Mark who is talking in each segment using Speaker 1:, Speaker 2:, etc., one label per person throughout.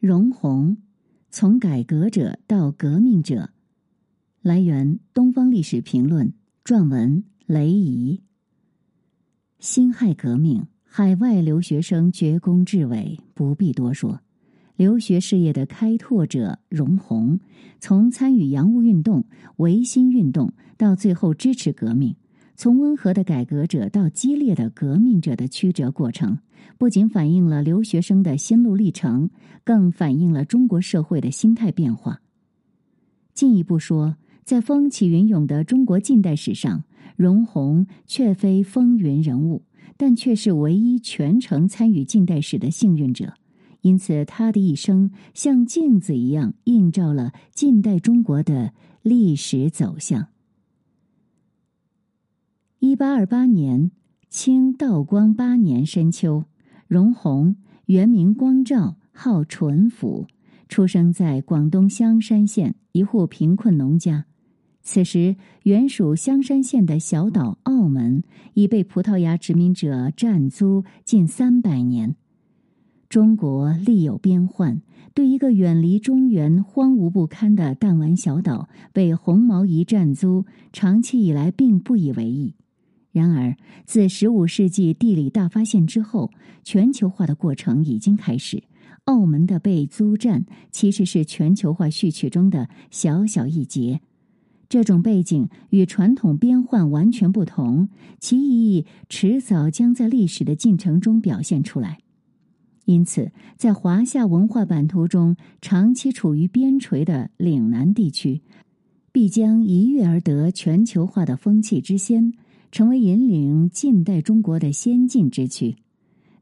Speaker 1: 容闳，从改革者到革命者。来源：东方历史评论，撰文雷怡。辛亥革命，海外留学生绝功至伟，不必多说。留学事业的开拓者容闳，从参与洋务运动、维新运动，到最后支持革命。从温和的改革者到激烈的革命者的曲折过程，不仅反映了留学生的心路历程，更反映了中国社会的心态变化。进一步说，在风起云涌的中国近代史上，容闳却非风云人物，但却是唯一全程参与近代史的幸运者。因此，他的一生像镜子一样映照了近代中国的历史走向。一八二八年，清道光八年深秋，容闳原名光照，号纯甫，出生在广东香山县一户贫困农家。此时，原属香山县的小岛澳门已被葡萄牙殖民者占租近三百年。中国历有边患，对一个远离中原、荒芜不堪的弹丸小岛被红毛夷占租，长期以来并不以为意。然而，自十五世纪地理大发现之后，全球化的过程已经开始。澳门的被租占其实是全球化序曲中的小小一节。这种背景与传统边患完全不同，其意义迟早将在历史的进程中表现出来。因此，在华夏文化版图中长期处于边陲的岭南地区，必将一跃而得全球化的风气之先。成为引领近代中国的先进之区。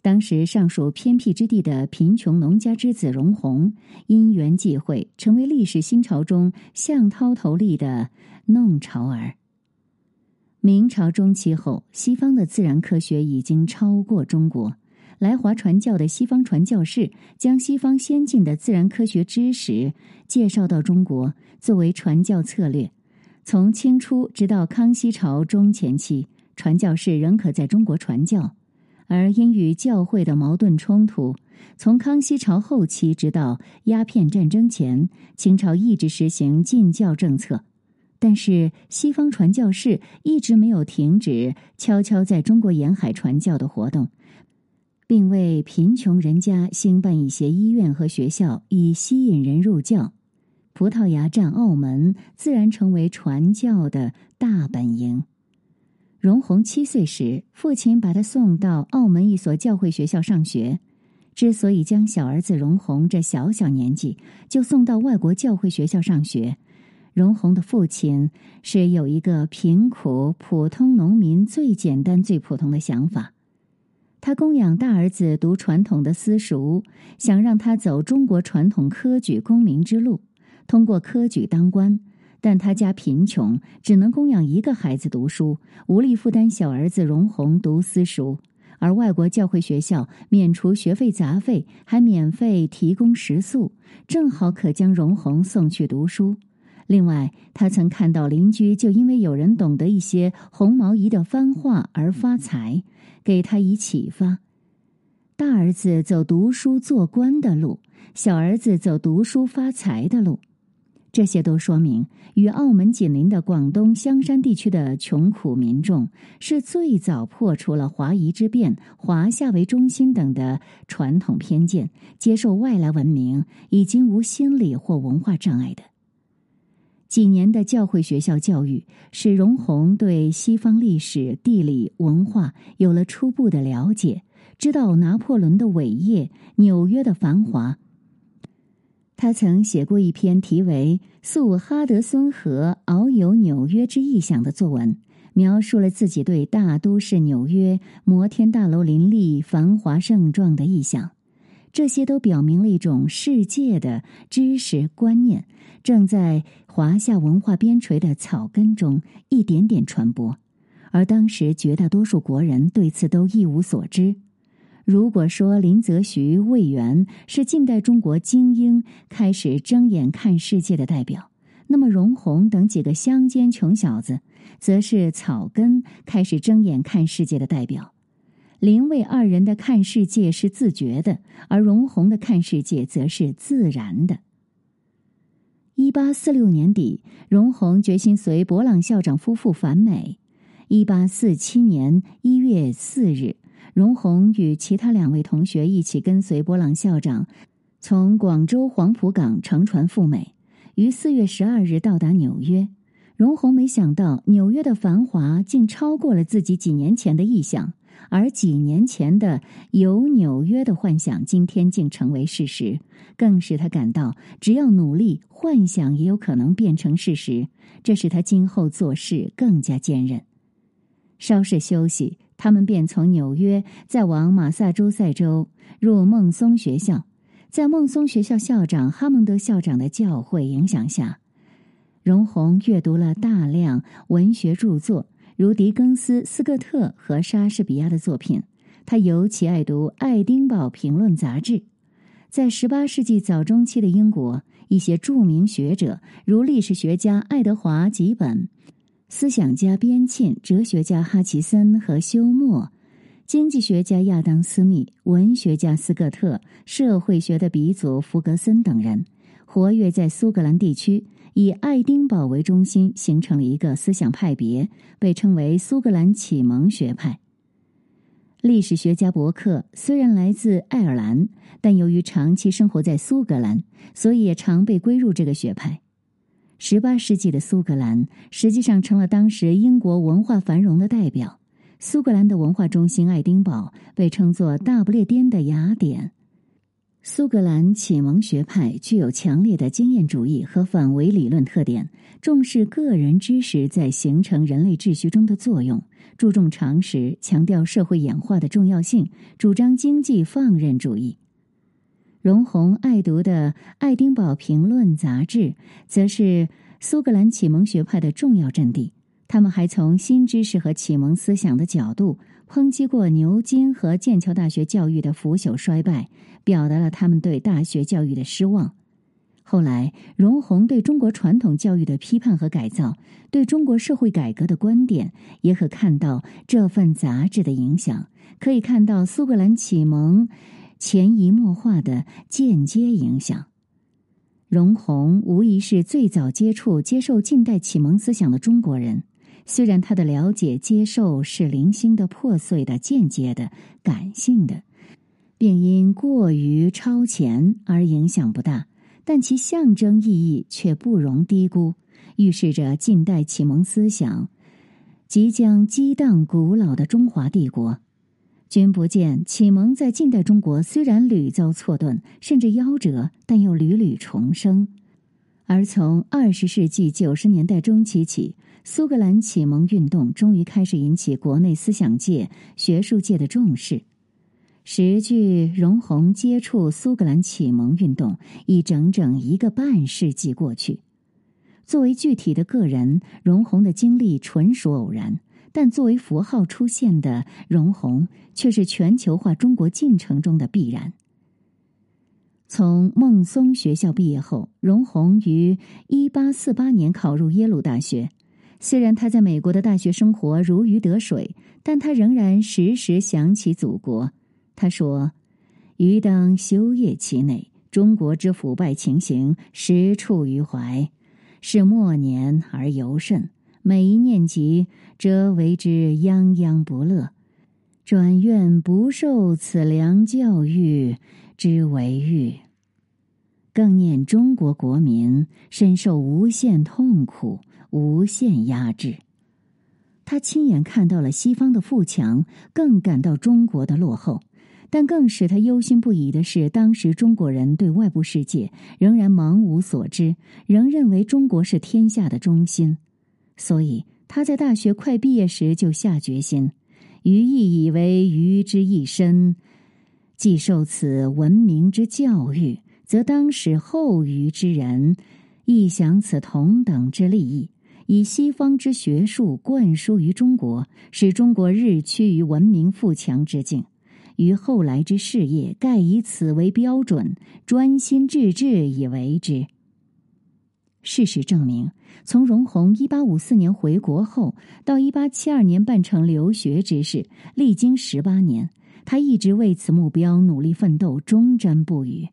Speaker 1: 当时尚属偏僻之地的贫穷农家之子容闳，因缘际会，成为历史新潮中向涛头立的弄潮儿。明朝中期后，西方的自然科学已经超过中国。来华传教的西方传教士将西方先进的自然科学知识介绍到中国，作为传教策略。从清初直到康熙朝中前期，传教士仍可在中国传教；而因与教会的矛盾冲突，从康熙朝后期直到鸦片战争前，清朝一直实行禁教政策。但是，西方传教士一直没有停止悄悄在中国沿海传教的活动，并为贫穷人家兴办一些医院和学校，以吸引人入教。葡萄牙占澳门，自然成为传教的大本营。容闳七岁时，父亲把他送到澳门一所教会学校上学。之所以将小儿子容闳这小小年纪就送到外国教会学校上学，容闳的父亲是有一个贫苦普通农民最简单最普通的想法。他供养大儿子读传统的私塾，想让他走中国传统科举功名之路。通过科举当官，但他家贫穷，只能供养一个孩子读书，无力负担小儿子荣宏读私塾。而外国教会学校免除学费杂费，还免费提供食宿，正好可将荣宏送去读书。另外，他曾看到邻居就因为有人懂得一些红毛仪的番话而发财，给他以启发。大儿子走读书做官的路，小儿子走读书发财的路。这些都说明，与澳门紧邻的广东香山地区的穷苦民众是最早破除了华夷之辩、华夏为中心等的传统偏见，接受外来文明，已经无心理或文化障碍的。几年的教会学校教育，使容闳对西方历史、地理、文化有了初步的了解，知道拿破仑的伟业、纽约的繁华。他曾写过一篇题为《溯哈德孙河遨游纽约之意象》的作文，描述了自己对大都市纽约摩天大楼林立、繁华盛壮的意象。这些都表明了一种世界的知识观念正在华夏文化边陲的草根中一点点传播，而当时绝大多数国人对此都一无所知。如果说林则徐、魏源是近代中国精英开始睁眼看世界的代表，那么容闳等几个乡间穷小子，则是草根开始睁眼看世界的代表。林魏二人的看世界是自觉的，而荣闳的看世界则是自然的。一八四六年底，荣闳决心随博朗校长夫妇返美。一八四七年一月四日，荣闳与其他两位同学一起跟随波朗校长，从广州黄埔港乘船赴美，于四月十二日到达纽约。荣闳没想到，纽约的繁华竟超过了自己几年前的臆想。而几年前的有纽约的幻想，今天竟成为事实，更使他感到，只要努力，幻想也有可能变成事实。这使他今后做事更加坚韧。稍事休息，他们便从纽约再往马萨诸塞州，入孟松学校。在孟松学校校长哈蒙德校长的教诲影响下，荣闳阅读了大量文学著作。如狄更斯、斯科特和莎士比亚的作品，他尤其爱读《爱丁堡评论》杂志。在十八世纪早中期的英国，一些著名学者，如历史学家爱德华·吉本、思想家边沁、哲学家哈奇森和休谟、经济学家亚当·斯密、文学家斯科特、社会学的鼻祖弗格森等人，活跃在苏格兰地区。以爱丁堡为中心，形成了一个思想派别，被称为苏格兰启蒙学派。历史学家伯克虽然来自爱尔兰，但由于长期生活在苏格兰，所以也常被归入这个学派。十八世纪的苏格兰实际上成了当时英国文化繁荣的代表。苏格兰的文化中心爱丁堡被称作大不列颠的雅典。苏格兰启蒙学派具有强烈的经验主义和反唯理论特点，重视个人知识在形成人类秩序中的作用，注重常识，强调社会演化的重要性，主张经济放任主义。荣闳爱读的《爱丁堡评论》杂志，则是苏格兰启蒙学派的重要阵地。他们还从新知识和启蒙思想的角度。抨击过牛津和剑桥大学教育的腐朽衰败，表达了他们对大学教育的失望。后来，荣闳对中国传统教育的批判和改造，对中国社会改革的观点，也可看到这份杂志的影响。可以看到苏格兰启蒙潜移默化的间接影响。荣闳无疑是最早接触、接受近代启蒙思想的中国人。虽然他的了解、接受是零星的、破碎的、间接的、感性的，并因过于超前而影响不大，但其象征意义却不容低估，预示着近代启蒙思想即将激荡古老的中华帝国。君不见，启蒙在近代中国虽然屡遭错顿，甚至夭折，但又屡屡重生。而从二十世纪九十年代中期起，苏格兰启蒙运动终于开始引起国内思想界、学术界的重视。时距荣闳接触苏格兰启蒙运动已整整一个半世纪过去。作为具体的个人，荣闳的经历纯属偶然；但作为符号出现的荣闳，却是全球化中国进程中的必然。从孟松学校毕业后，荣闳于一八四八年考入耶鲁大学。虽然他在美国的大学生活如鱼得水，但他仍然时时想起祖国。他说：“余当修业其内，中国之腐败情形实处于怀，是末年而尤甚。每一念及，则为之泱泱不乐。转愿不受此良教育之为欲，更念中国国民深受无限痛苦。”无限压制，他亲眼看到了西方的富强，更感到中国的落后。但更使他忧心不已的是，当时中国人对外部世界仍然茫无所知，仍认为中国是天下的中心。所以他在大学快毕业时就下决心：余亦以为余之一身，既受此文明之教育，则当使后余之人亦享此同等之利益。以西方之学术灌输于中国，使中国日趋于文明富强之境；于后来之事业，盖以此为标准，专心致志以为之。事实证明，从容闳一八五四年回国后，到一八七二年办成留学之事，历经十八年，他一直为此目标努力奋斗，忠贞不渝。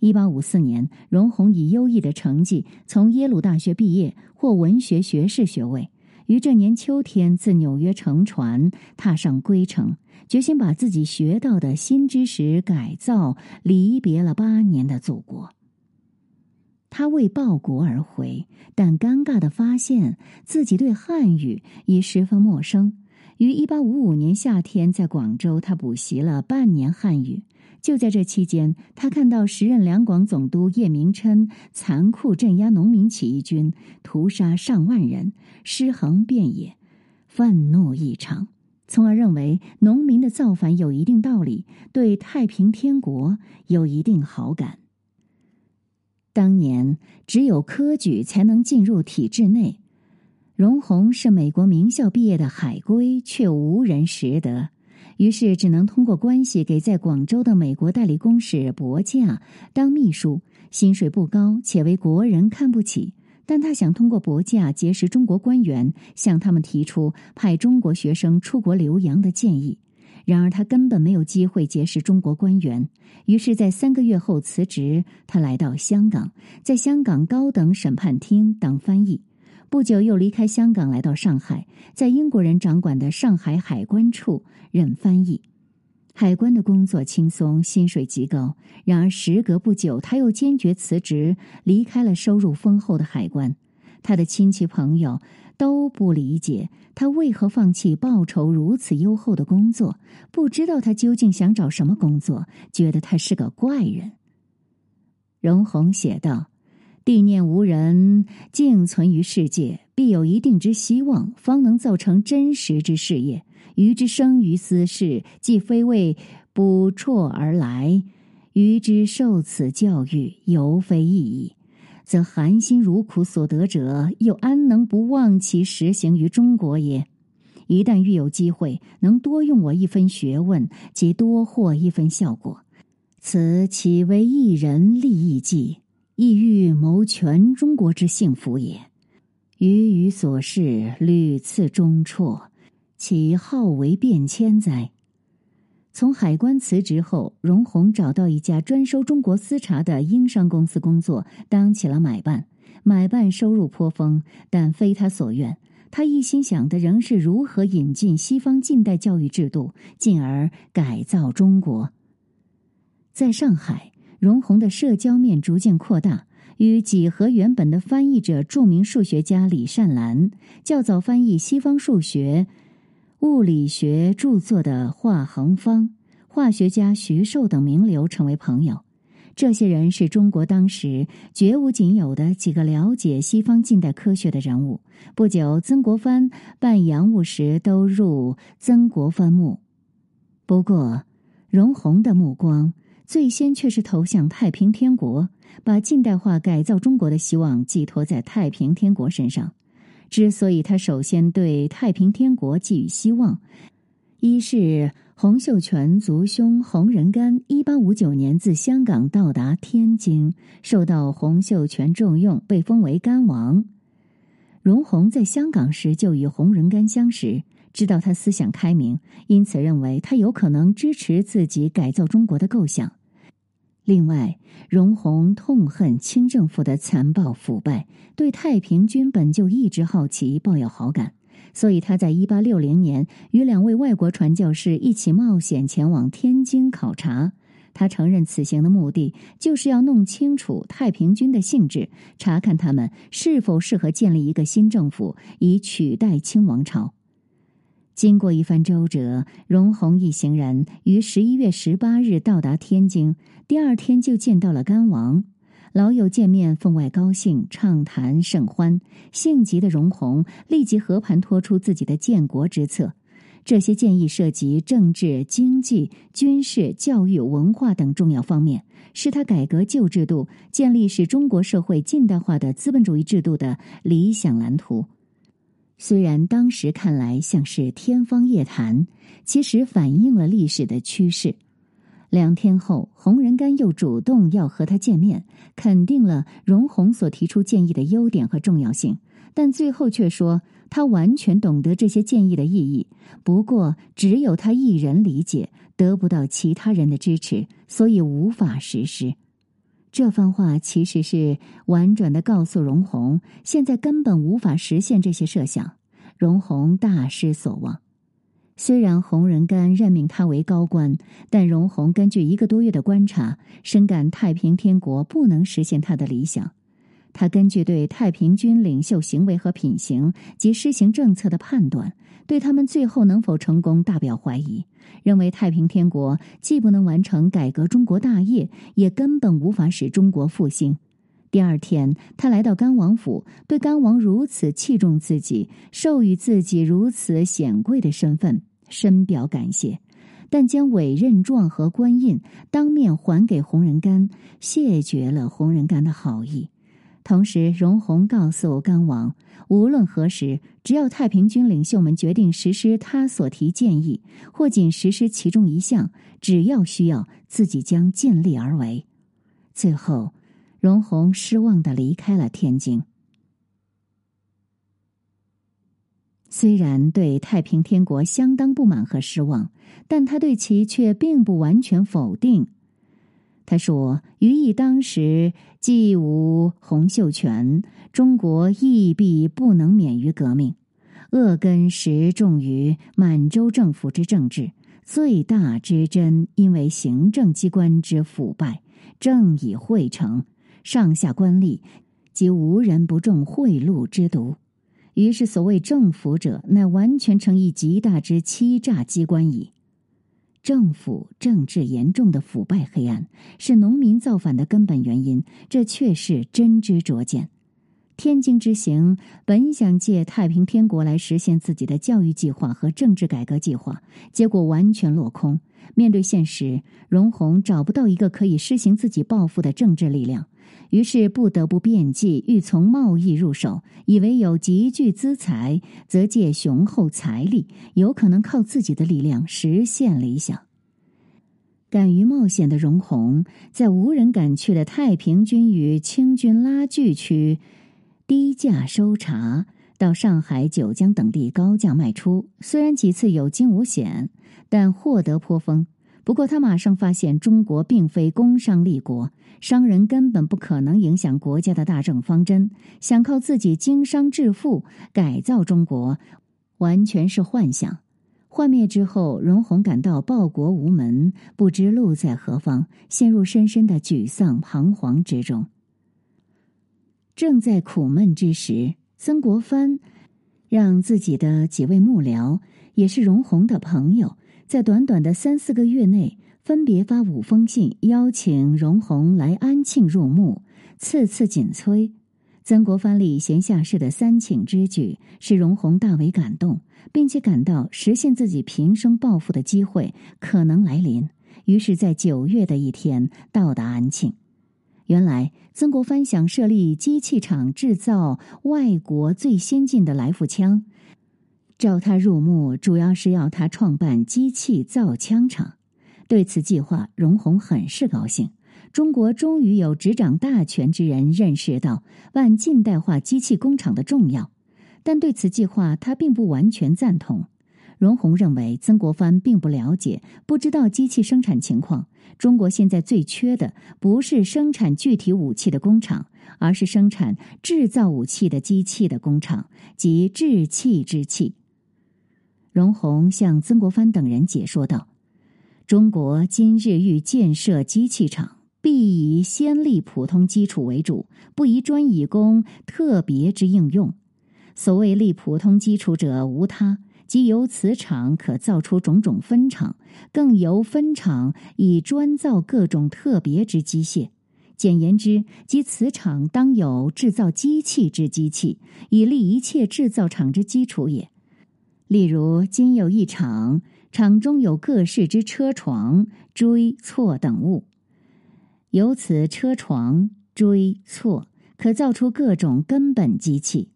Speaker 1: 一八五四年，容闳以优异的成绩从耶鲁大学毕业，获文学学士学位。于这年秋天，自纽约乘船踏上归程，决心把自己学到的新知识改造，离别了八年的祖国。他为报国而回，但尴尬的发现自己对汉语已十分陌生。于一八五五年夏天，在广州，他补习了半年汉语。就在这期间，他看到时任两广总督叶明琛残酷镇压农民起义军，屠杀上万人，尸横遍野，愤怒异常，从而认为农民的造反有一定道理，对太平天国有一定好感。当年只有科举才能进入体制内，容闳是美国名校毕业的海归，却无人识得。于是只能通过关系给在广州的美国代理公使伯驾当秘书，薪水不高，且为国人看不起。但他想通过伯驾结识中国官员，向他们提出派中国学生出国留洋的建议。然而他根本没有机会结识中国官员。于是，在三个月后辞职，他来到香港，在香港高等审判厅当翻译。不久又离开香港，来到上海，在英国人掌管的上海海关处任翻译。海关的工作轻松，薪水极高。然而时隔不久，他又坚决辞职，离开了收入丰厚的海关。他的亲戚朋友都不理解他为何放弃报酬如此优厚的工作，不知道他究竟想找什么工作，觉得他是个怪人。容闳写道。地念无人，静存于世界，必有一定之希望，方能造成真实之事业。余之生于斯事，既非为补辍而来，余之受此教育，尤非意义，则含辛茹苦所得者，又安能不忘其实行于中国也？一旦遇有机会，能多用我一分学问，即多获一分效果，此岂为一人利益计？亦欲谋全中国之幸福也，余与所事屡次中辍，其好为变迁哉？从海关辞职后，容闳找到一家专收中国私茶的英商公司工作，当起了买办。买办收入颇丰，但非他所愿。他一心想的仍是如何引进西方近代教育制度，进而改造中国。在上海。容闳的社交面逐渐扩大，与几何原本的翻译者、著名数学家李善兰、较早翻译西方数学、物理学著作的华恒方、化学家徐寿等名流成为朋友。这些人是中国当时绝无仅有的几个了解西方近代科学的人物。不久，曾国藩办洋务时都入曾国藩墓。不过，容闳的目光。最先却是投向太平天国，把近代化改造中国的希望寄托在太平天国身上。之所以他首先对太平天国寄予希望，一是洪秀全族兄洪仁玕一八五九年自香港到达天津，受到洪秀全重用，被封为干王。容闳在香港时就与洪仁玕相识。知道他思想开明，因此认为他有可能支持自己改造中国的构想。另外，容闳痛恨清政府的残暴腐败，对太平军本就一直好奇，抱有好感，所以他在一八六零年与两位外国传教士一起冒险前往天津考察。他承认此行的目的就是要弄清楚太平军的性质，查看他们是否适合建立一个新政府，以取代清王朝。经过一番周折，容闳一行人于十一月十八日到达天津，第二天就见到了甘王。老友见面，分外高兴，畅谈甚欢。性急的容闳立即和盘托出自己的建国之策，这些建议涉及政治、经济、军事、教育、文化等重要方面，是他改革旧制度、建立使中国社会近代化的资本主义制度的理想蓝图。虽然当时看来像是天方夜谭，其实反映了历史的趋势。两天后，洪仁玕又主动要和他见面，肯定了容闳所提出建议的优点和重要性，但最后却说他完全懂得这些建议的意义，不过只有他一人理解，得不到其他人的支持，所以无法实施。这番话其实是婉转的告诉荣宏，现在根本无法实现这些设想。荣宏大失所望。虽然洪仁玕任命他为高官，但荣宏根据一个多月的观察，深感太平天国不能实现他的理想。他根据对太平军领袖行为和品行及施行政策的判断，对他们最后能否成功大表怀疑。认为太平天国既不能完成改革中国大业，也根本无法使中国复兴。第二天，他来到甘王府，对甘王如此器重自己，授予自己如此显贵的身份，深表感谢，但将委任状和官印当面还给洪仁玕，谢绝了洪仁玕的好意。同时，荣宏告诉甘王，无论何时，只要太平军领袖们决定实施他所提建议，或仅实施其中一项，只要需要，自己将尽力而为。最后，荣宏失望的离开了天津。虽然对太平天国相当不满和失望，但他对其却并不完全否定。他说：“于意当时既无洪秀全，中国亦必不能免于革命。恶根实重于满洲政府之政治，最大之真，因为行政机关之腐败，正已汇成，上下官吏即无人不中贿赂之毒。于是所谓政府者，乃完全成一极大之欺诈机关矣。”政府政治严重的腐败黑暗是农民造反的根本原因，这却是真知灼见。天津之行本想借太平天国来实现自己的教育计划和政治改革计划，结果完全落空。面对现实，荣闳找不到一个可以施行自己抱负的政治力量。于是不得不变计，欲从贸易入手，以为有极具资财，则借雄厚财力，有可能靠自己的力量实现理想。敢于冒险的荣宏，在无人敢去的太平军与清军拉锯区低价收茶，到上海、九江等地高价卖出。虽然几次有惊无险，但获得颇丰。不过，他马上发现，中国并非工商立国，商人根本不可能影响国家的大政方针。想靠自己经商致富，改造中国，完全是幻想。幻灭之后，荣宏感到报国无门，不知路在何方，陷入深深的沮丧彷徨之中。正在苦闷之时，曾国藩让自己的几位幕僚，也是荣宏的朋友。在短短的三四个月内，分别发五封信，邀请荣宏来安庆入幕，次次紧催。曾国藩礼贤下士的三请之举，使荣宏大为感动，并且感到实现自己平生抱负的机会可能来临。于是，在九月的一天到达安庆。原来，曾国藩想设立机器厂，制造外国最先进的来福枪。召他入幕，主要是要他创办机器造枪厂。对此计划，荣宏很是高兴。中国终于有执掌大权之人认识到办近代化机器工厂的重要，但对此计划他并不完全赞同。荣宏认为，曾国藩并不了解，不知道机器生产情况。中国现在最缺的不是生产具体武器的工厂，而是生产制造武器的机器的工厂，即制器之器。荣宏向曾国藩等人解说道：“中国今日欲建设机器厂，必以先立普通基础为主，不宜专以供特别之应用。所谓立普通基础者，无他，即由此厂可造出种种分厂，更由分厂以专造各种特别之机械。简言之，即此厂当有制造机器之机器，以立一切制造厂之基础也。”例如，今有一厂，厂中有各式之车床、锥、错等物。由此车床、锥、错，可造出各种根本机器。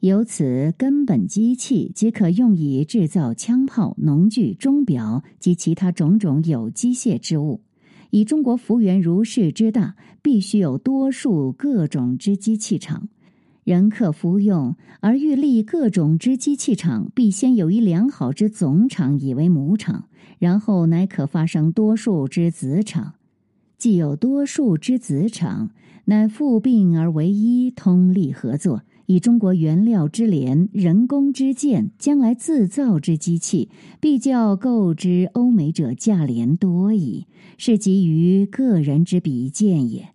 Speaker 1: 由此根本机器，即可用以制造枪炮、农具、钟表及其他种种有机械之物。以中国幅员如是之大，必须有多数各种之机器厂。人客服用，而欲立各种之机器厂，必先有一良好之总厂以为母厂，然后乃可发生多数之子厂。既有多数之子厂，乃复并而为一，通力合作，以中国原料之廉、人工之贱，将来自造之机器，必较购之欧美者价廉多矣。是基于个人之比见也。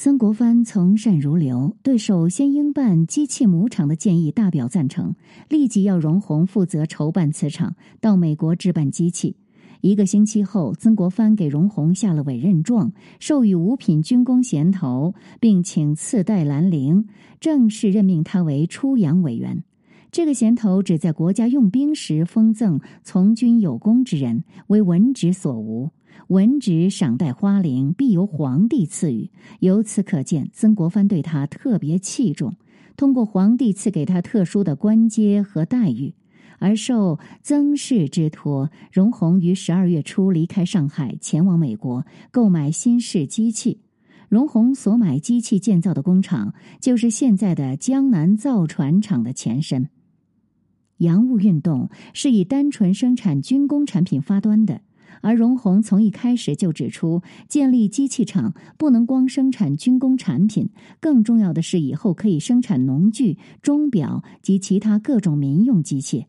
Speaker 1: 曾国藩从善如流，对首先应办机器母厂的建议大表赞成，立即要荣鸿负责筹办此厂，到美国置办机器。一个星期后，曾国藩给荣鸿下了委任状，授予五品军功衔头，并请赐戴兰陵，正式任命他为出洋委员。这个衔头只在国家用兵时封赠从军有功之人，为文职所无。文职赏戴花翎，必由皇帝赐予。由此可见，曾国藩对他特别器重，通过皇帝赐给他特殊的官阶和待遇，而受曾氏之托，荣鸿于十二月初离开上海，前往美国购买新式机器。荣鸿所买机器建造的工厂，就是现在的江南造船厂的前身。洋务运动是以单纯生产军工产品发端的。而荣鸿从一开始就指出，建立机器厂不能光生产军工产品，更重要的是以后可以生产农具、钟表及其他各种民用机械。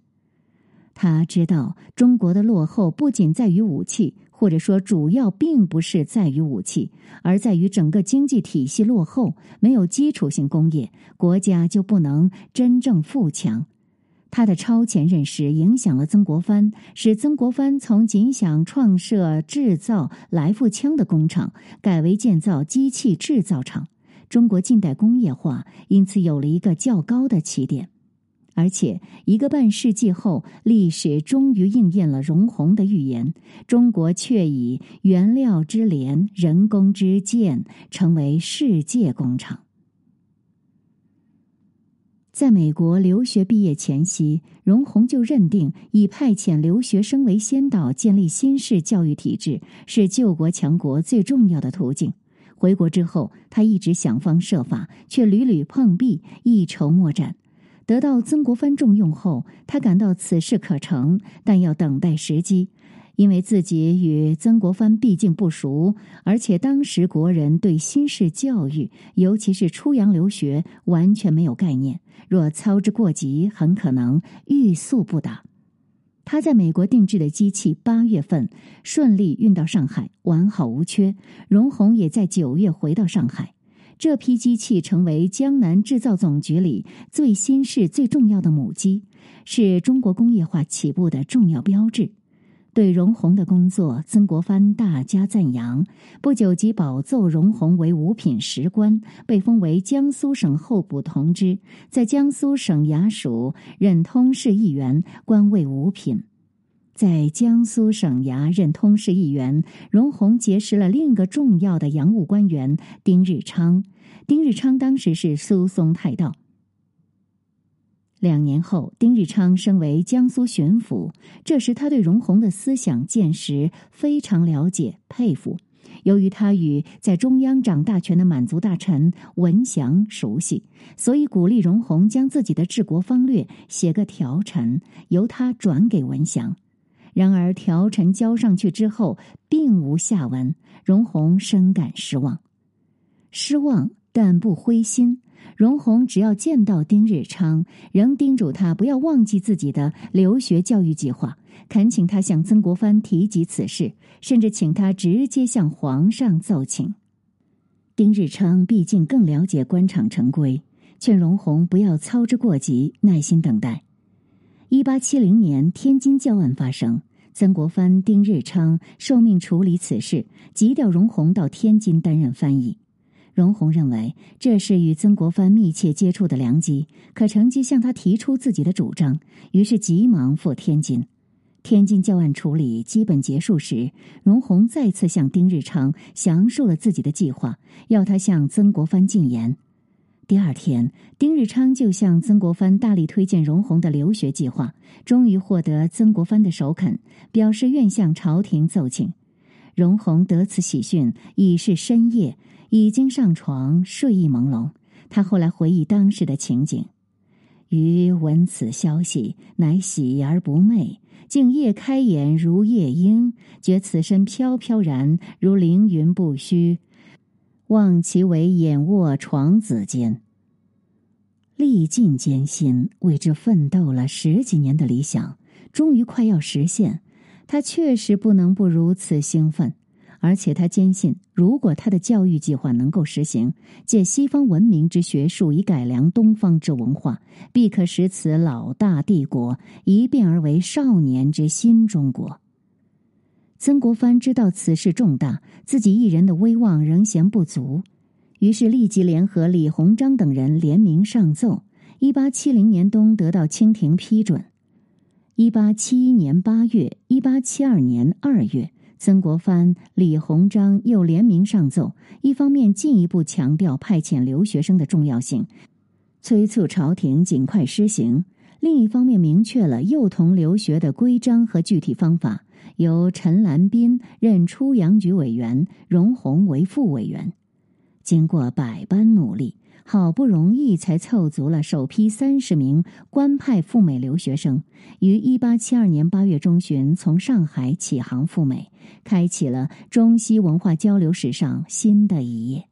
Speaker 1: 他知道中国的落后不仅在于武器，或者说主要并不是在于武器，而在于整个经济体系落后，没有基础性工业，国家就不能真正富强。他的超前认识影响了曾国藩，使曾国藩从仅想创设制造来复枪的工厂，改为建造机器制造厂。中国近代工业化因此有了一个较高的起点。而且一个半世纪后，历史终于应验了容闳的预言：中国却以原料之廉、人工之贱，成为世界工厂。在美国留学毕业前夕，荣鸿就认定以派遣留学生为先导，建立新式教育体制是救国强国最重要的途径。回国之后，他一直想方设法，却屡屡碰壁，一筹莫展。得到曾国藩重用后，他感到此事可成，但要等待时机。因为自己与曾国藩毕竟不熟，而且当时国人对新式教育，尤其是出洋留学，完全没有概念。若操之过急，很可能欲速不达。他在美国定制的机器，八月份顺利运到上海，完好无缺。荣鸿也在九月回到上海，这批机器成为江南制造总局里最新式、最重要的母机，是中国工业化起步的重要标志。对荣鸿的工作，曾国藩大加赞扬。不久即保奏荣鸿为五品石官，被封为江苏省候补同知，在江苏省衙署任通事议员，官位五品。在江苏省衙任通事议员，荣鸿结识了另一个重要的洋务官员丁日昌。丁日昌当时是苏松太道。两年后，丁日昌升为江苏巡抚。这时，他对荣鸿的思想见识非常了解、佩服。由于他与在中央掌大权的满族大臣文祥熟悉，所以鼓励荣鸿将自己的治国方略写个条陈，由他转给文祥。然而，条陈交上去之后，并无下文。荣鸿深感失望，失望但不灰心。荣鸿只要见到丁日昌，仍叮嘱他不要忘记自己的留学教育计划，恳请他向曾国藩提及此事，甚至请他直接向皇上奏请。丁日昌毕竟更了解官场成规，劝荣鸿不要操之过急，耐心等待。一八七零年，天津教案发生，曾国藩、丁日昌受命处理此事，急调荣鸿到天津担任翻译。荣鸿认为这是与曾国藩密切接触的良机，可乘机向他提出自己的主张，于是急忙赴天津。天津教案处理基本结束时，荣鸿再次向丁日昌详述了自己的计划，要他向曾国藩进言。第二天，丁日昌就向曾国藩大力推荐荣鸿的留学计划，终于获得曾国藩的首肯，表示愿向朝廷奏请。荣鸿得此喜讯，已是深夜。已经上床，睡意朦胧。他后来回忆当时的情景：余闻此消息，乃喜而不寐，竟夜开眼如夜莺，觉此身飘飘然，如凌云不虚，望其为眼卧床子间。历尽艰辛，为之奋斗了十几年的理想，终于快要实现。他确实不能不如此兴奋，而且他坚信，如果他的教育计划能够实行，借西方文明之学术以改良东方之文化，必可使此老大帝国一变而为少年之新中国。曾国藩知道此事重大，自己一人的威望仍嫌不足。于是立即联合李鸿章等人联名上奏。一八七零年冬得到清廷批准。一八七一年八月、一八七二年二月，曾国藩、李鸿章又联名上奏，一方面进一步强调派遣留学生的重要性，催促朝廷尽快施行；另一方面明确了幼童留学的规章和具体方法，由陈兰斌任出洋局委员，荣鸿为副委员。经过百般努力，好不容易才凑足了首批三十名官派赴美留学生，于一八七二年八月中旬从上海启航赴美，开启了中西文化交流史上新的一页。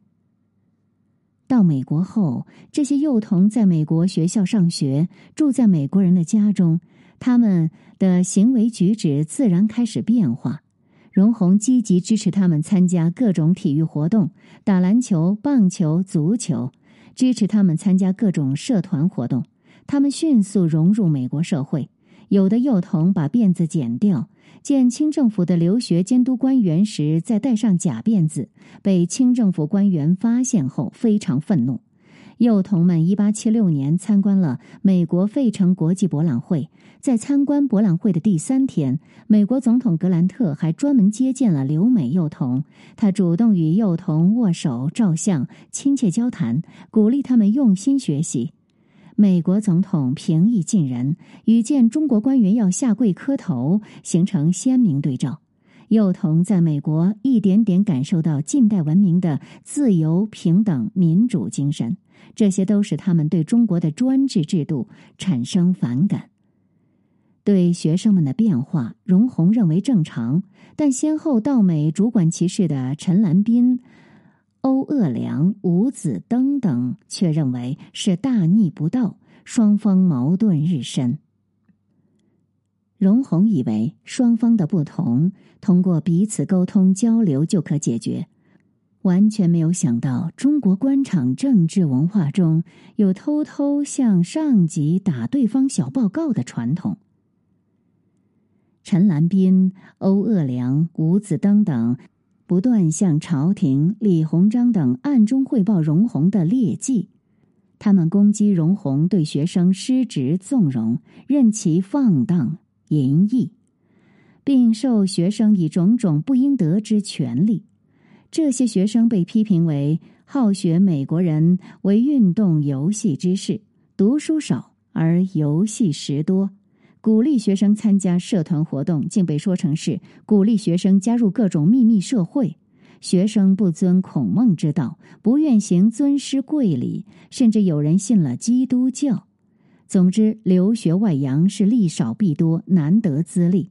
Speaker 1: 到美国后，这些幼童在美国学校上学，住在美国人的家中，他们的行为举止自然开始变化。荣鸿积极支持他们参加各种体育活动，打篮球、棒球、足球，支持他们参加各种社团活动。他们迅速融入美国社会。有的幼童把辫子剪掉，见清政府的留学监督官员时再戴上假辫子，被清政府官员发现后非常愤怒。幼童们一八七六年参观了美国费城国际博览会，在参观博览会的第三天，美国总统格兰特还专门接见了留美幼童。他主动与幼童握手、照相、亲切交谈，鼓励他们用心学习。美国总统平易近人，与见中国官员要下跪磕头形成鲜明对照。幼童在美国一点点感受到近代文明的自由、平等、民主精神。这些都使他们对中国的专制制度产生反感。对学生们的变化，荣鸿认为正常，但先后到美主管其事的陈兰斌、欧鄂良、吴子登等却认为是大逆不道，双方矛盾日深。荣鸿以为双方的不同，通过彼此沟通交流就可解决。完全没有想到，中国官场政治文化中有偷偷向上级打对方小报告的传统。陈兰斌、欧鄂良、吴子登等不断向朝廷、李鸿章等暗中汇报荣闳的劣迹，他们攻击荣闳对学生失职纵容，任其放荡淫逸，并受学生以种种不应得之权利。这些学生被批评为好学美国人为运动游戏之士，读书少而游戏时多；鼓励学生参加社团活动，竟被说成是鼓励学生加入各种秘密社会。学生不遵孔孟之道，不愿行尊师贵礼，甚至有人信了基督教。总之，留学外洋是利少弊多，难得资历。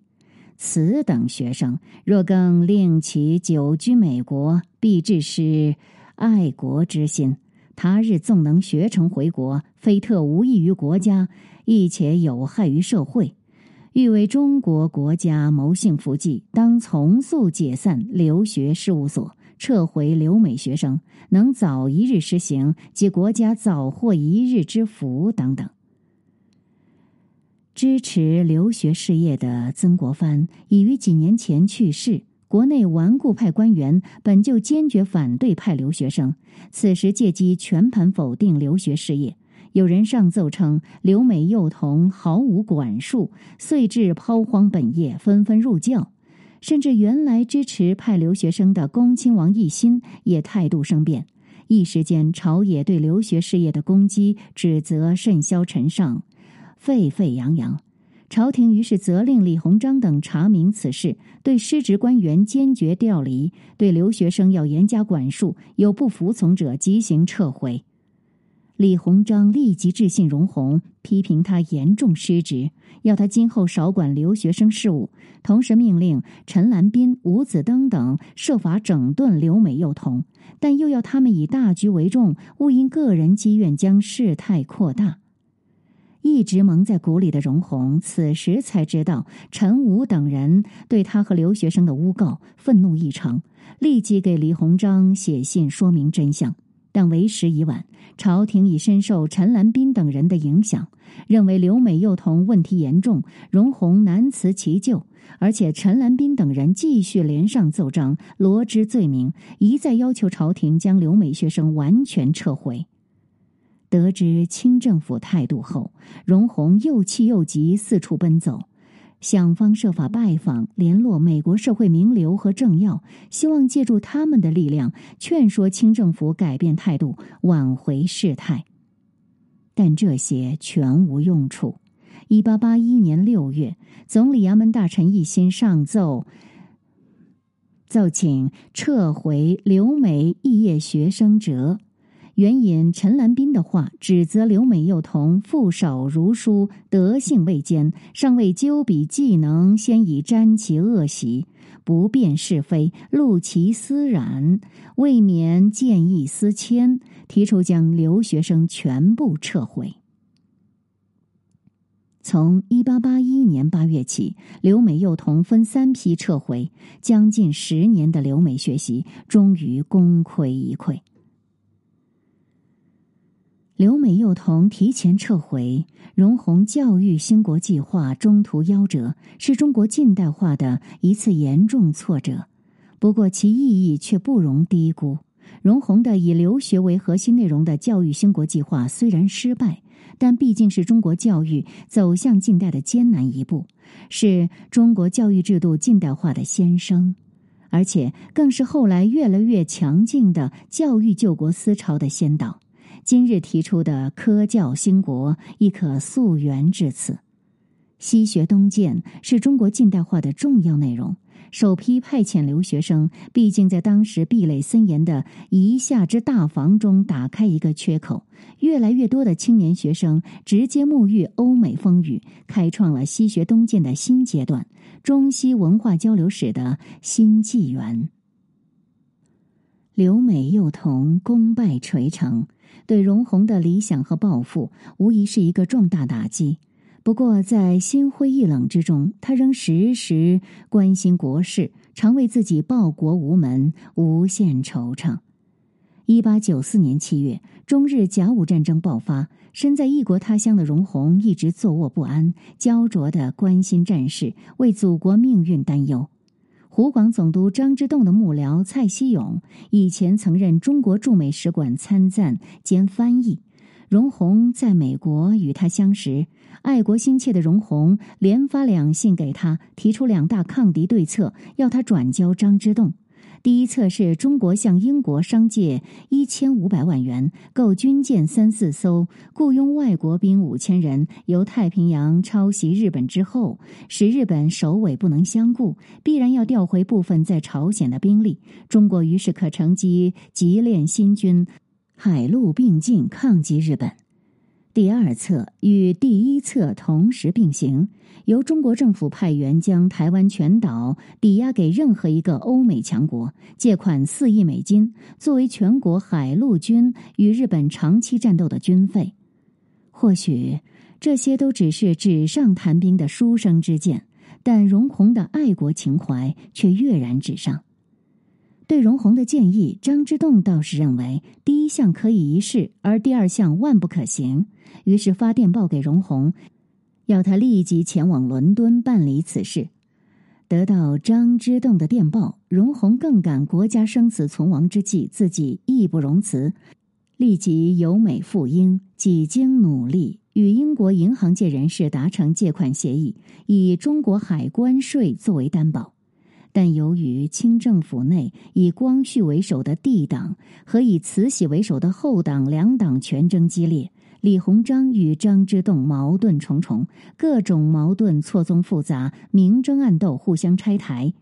Speaker 1: 此等学生若更令其久居美国，必致失爱国之心。他日纵能学成回国，非特无益于国家，亦且有害于社会。欲为中国国家谋幸福计，当从速解散留学事务所，撤回留美学生，能早一日实行，即国家早获一日之福。等等。支持留学事业的曾国藩已于几年前去世。国内顽固派官员本就坚决反对派留学生，此时借机全盘否定留学事业。有人上奏称，留美幼童毫无管束，遂至抛荒本业，纷纷入教。甚至原来支持派留学生的恭亲王奕欣也态度生变。一时间，朝野对留学事业的攻击、指责甚嚣尘上。沸沸扬扬，朝廷于是责令李鸿章等查明此事，对失职官员坚决调离，对留学生要严加管束，有不服从者即行撤回。李鸿章立即致信荣鸿，批评他严重失职，要他今后少管留学生事务，同时命令陈兰斌、吴子登等设法整顿留美幼童，但又要他们以大局为重，勿因个人积怨将事态扩大。一直蒙在鼓里的荣鸿，此时才知道陈武等人对他和留学生的诬告，愤怒异常，立即给李鸿章写信说明真相。但为时已晚，朝廷已深受陈兰斌等人的影响，认为留美幼童问题严重，荣鸿难辞其咎。而且陈兰斌等人继续连上奏章，罗织罪名，一再要求朝廷将留美学生完全撤回。得知清政府态度后，荣鸿又气又急，四处奔走，想方设法拜访、联络美国社会名流和政要，希望借助他们的力量劝说清政府改变态度，挽回事态。但这些全无用处。一八八一年六月，总理衙门大臣一心上奏，奏请撤回留美肄业学生折。援引陈兰斌的话，指责留美幼童父少如书，德性未坚，尚未究彼技能，先已沾其恶习，不辨是非，露其私染，未免见异思迁，提出将留学生全部撤回。从一八八一年八月起，留美幼童分三批撤回，将近十年的留美学习终于功亏一篑。留美幼童提前撤回，荣鸿教育兴国计划中途夭折，是中国近代化的一次严重挫折。不过其意义却不容低估。荣鸿的以留学为核心内容的教育兴国计划虽然失败，但毕竟是中国教育走向近代的艰难一步，是中国教育制度近代化的先声，而且更是后来越来越强劲的教育救国思潮的先导。今日提出的科教兴国，亦可溯源至此。西学东渐是中国近代化的重要内容。首批派遣留学生，毕竟在当时壁垒森严的夷夏之大防中打开一个缺口。越来越多的青年学生直接沐浴欧美风雨，开创了西学东渐的新阶段，中西文化交流史的新纪元。留美幼童功败垂成。对荣鸿的理想和抱负，无疑是一个重大打击。不过，在心灰意冷之中，他仍时时关心国事，常为自己报国无门无限惆怅。一八九四年七月，中日甲午战争爆发，身在异国他乡的荣鸿一直坐卧不安，焦灼的关心战事，为祖国命运担忧。湖广总督张之洞的幕僚蔡希勇以前曾任中国驻美使馆参赞兼翻译，荣鸿在美国与他相识，爱国心切的荣鸿连发两信给他，提出两大抗敌对策，要他转交张之洞。第一册是中国向英国商借一千五百万元购军舰三四艘，雇佣外国兵五千人，由太平洋抄袭日本之后，使日本首尾不能相顾，必然要调回部分在朝鲜的兵力。中国于是可乘机急练新军，海陆并进抗击日本。第二册与第一册同时并行，由中国政府派员将台湾全岛抵押给任何一个欧美强国，借款四亿美金，作为全国海陆军与日本长期战斗的军费。或许这些都只是纸上谈兵的书生之见，但荣鸿的爱国情怀却跃然纸上。对荣鸿的建议，张之洞倒是认为第一项可以一试，而第二项万不可行。于是发电报给荣鸿，要他立即前往伦敦办理此事。得到张之洞的电报，荣鸿更感国家生死存亡之际，自己义不容辞，立即由美赴英，几经努力，与英国银行界人士达成借款协议，以中国海关税作为担保。但由于清政府内以光绪为首的帝党和以慈禧为首的后党两党权争激烈，李鸿章与张之洞矛盾重重，各种矛盾错综复杂，明争暗斗，互相拆台。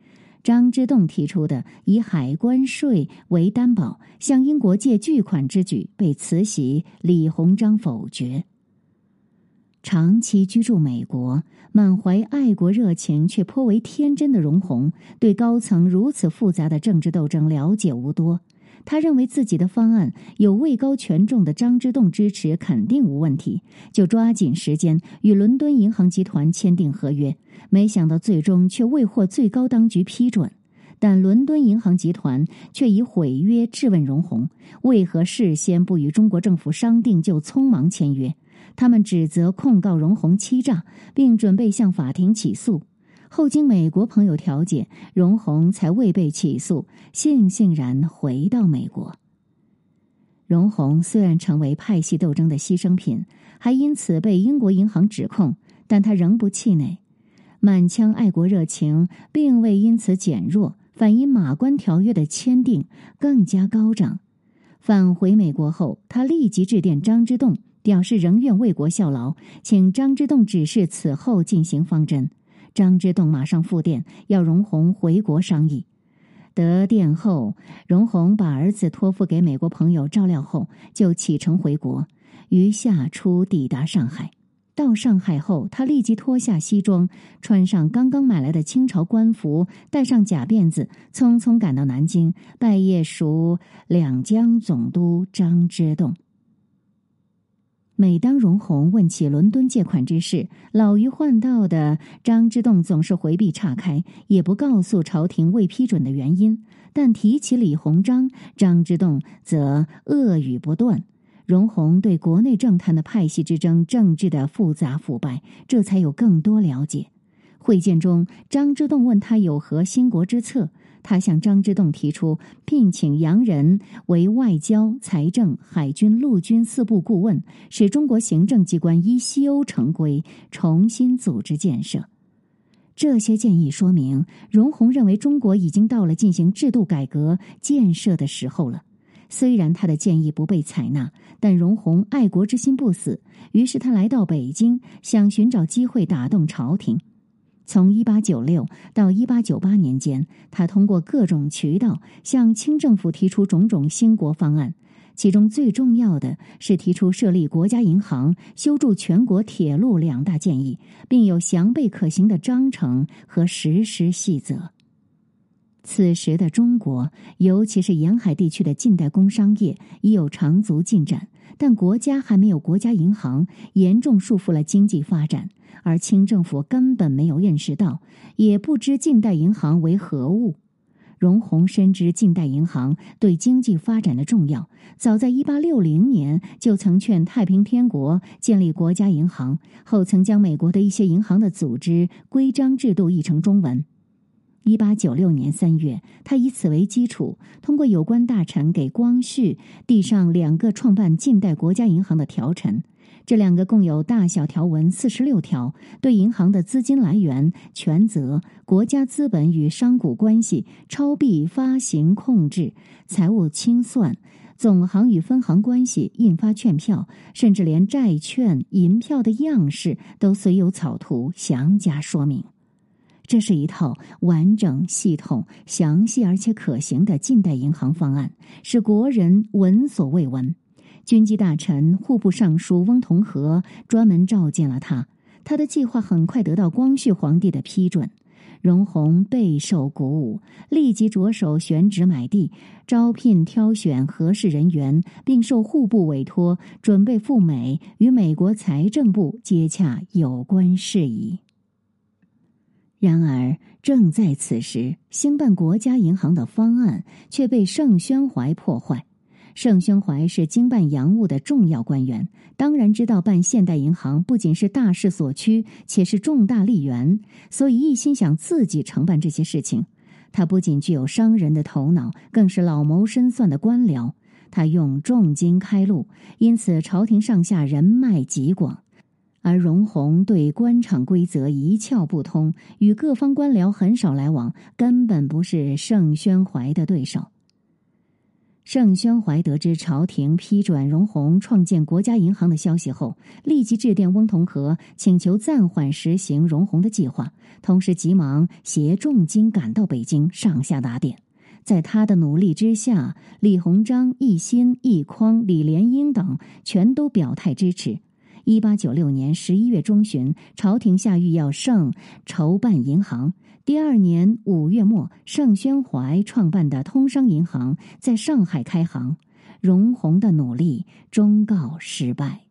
Speaker 1: 张之洞提出的以海关税为担保向英国借巨款之举被慈禧、李鸿章否决。长期居住美国、满怀爱国热情却颇为天真的容闳，对高层如此复杂的政治斗争了解无多。他认为自己的方案有位高权重的张之洞支持，肯定无问题，就抓紧时间与伦敦银行集团签订合约。没想到最终却未获最高当局批准，但伦敦银行集团却以毁约质问容闳，为何事先不与中国政府商定就匆忙签约？他们指责控告容闳欺诈，并准备向法庭起诉。后经美国朋友调解，容闳才未被起诉，悻悻然回到美国。容闳虽然成为派系斗争的牺牲品，还因此被英国银行指控，但他仍不气馁。满腔爱国热情并未因此减弱，反因马关条约的签订更加高涨。返回美国后，他立即致电张之洞，表示仍愿为国效劳，请张之洞指示此后进行方针。张之洞马上复电，要容闳回国商议。得电后，容闳把儿子托付给美国朋友照料后，就启程回国，于夏初抵达上海。到上海后，他立即脱下西装，穿上刚刚买来的清朝官服，戴上假辫子，匆匆赶到南京拜谒属两江总督张之洞。每当容闳问起伦敦借款之事，老于换道的张之洞总是回避岔开，也不告诉朝廷未批准的原因。但提起李鸿章，张之洞则恶语不断。容闳对国内政坛的派系之争、政治的复杂腐败，这才有更多了解。会见中，张之洞问他有何兴国之策，他向张之洞提出聘请洋人为外交、财政、海军、陆军四部顾问，使中国行政机关依西欧成规重新组织建设。这些建议说明，容闳认为中国已经到了进行制度改革建设的时候了。虽然他的建议不被采纳，但容闳爱国之心不死，于是他来到北京，想寻找机会打动朝廷。从一八九六到一八九八年间，他通过各种渠道向清政府提出种种兴国方案，其中最重要的是提出设立国家银行、修筑全国铁路两大建议，并有详备可行的章程和实施细则。此时的中国，尤其是沿海地区的近代工商业已有长足进展，但国家还没有国家银行，严重束缚了经济发展。而清政府根本没有认识到，也不知近代银行为何物。容闳深知近代银行对经济发展的重要，早在一八六零年就曾劝太平天国建立国家银行，后曾将美国的一些银行的组织规章制度译成中文。一八九六年三月，他以此为基础，通过有关大臣给光绪递上两个创办近代国家银行的条陈。这两个共有大小条文四十六条，对银行的资金来源、权责、国家资本与商贾关系、钞币发行控制、财务清算、总行与分行关系、印发券票，甚至连债券、银票的样式都随有草图，详加说明。这是一套完整、系统、详细而且可行的近代银行方案，使国人闻所未闻。军机大臣、户部尚书翁同龢专门召见了他，他的计划很快得到光绪皇帝的批准。容闳备受鼓舞，立即着手选址买地、招聘挑选合适人员，并受户部委托，准备赴美与美国财政部接洽有关事宜。然而，正在此时，兴办国家银行的方案却被盛宣怀破坏。盛宣怀是经办洋务的重要官员，当然知道办现代银行不仅是大势所趋，且是重大利源，所以一心想自己承办这些事情。他不仅具有商人的头脑，更是老谋深算的官僚。他用重金开路，因此朝廷上下人脉极广。而容闳对官场规则一窍不通，与各方官僚很少来往，根本不是盛宣怀的对手。盛宣怀得知朝廷批准荣鸿创建国家银行的消息后，立即致电翁同龢，请求暂缓实行荣鸿的计划，同时急忙携重金赶到北京，上下打点。在他的努力之下，李鸿章、奕欣、奕匡、李莲英等全都表态支持。一八九六年十一月中旬，朝廷下谕要盛筹办银行。第二年五月末，盛宣怀创办的通商银行在上海开行，荣宏的努力终告失败。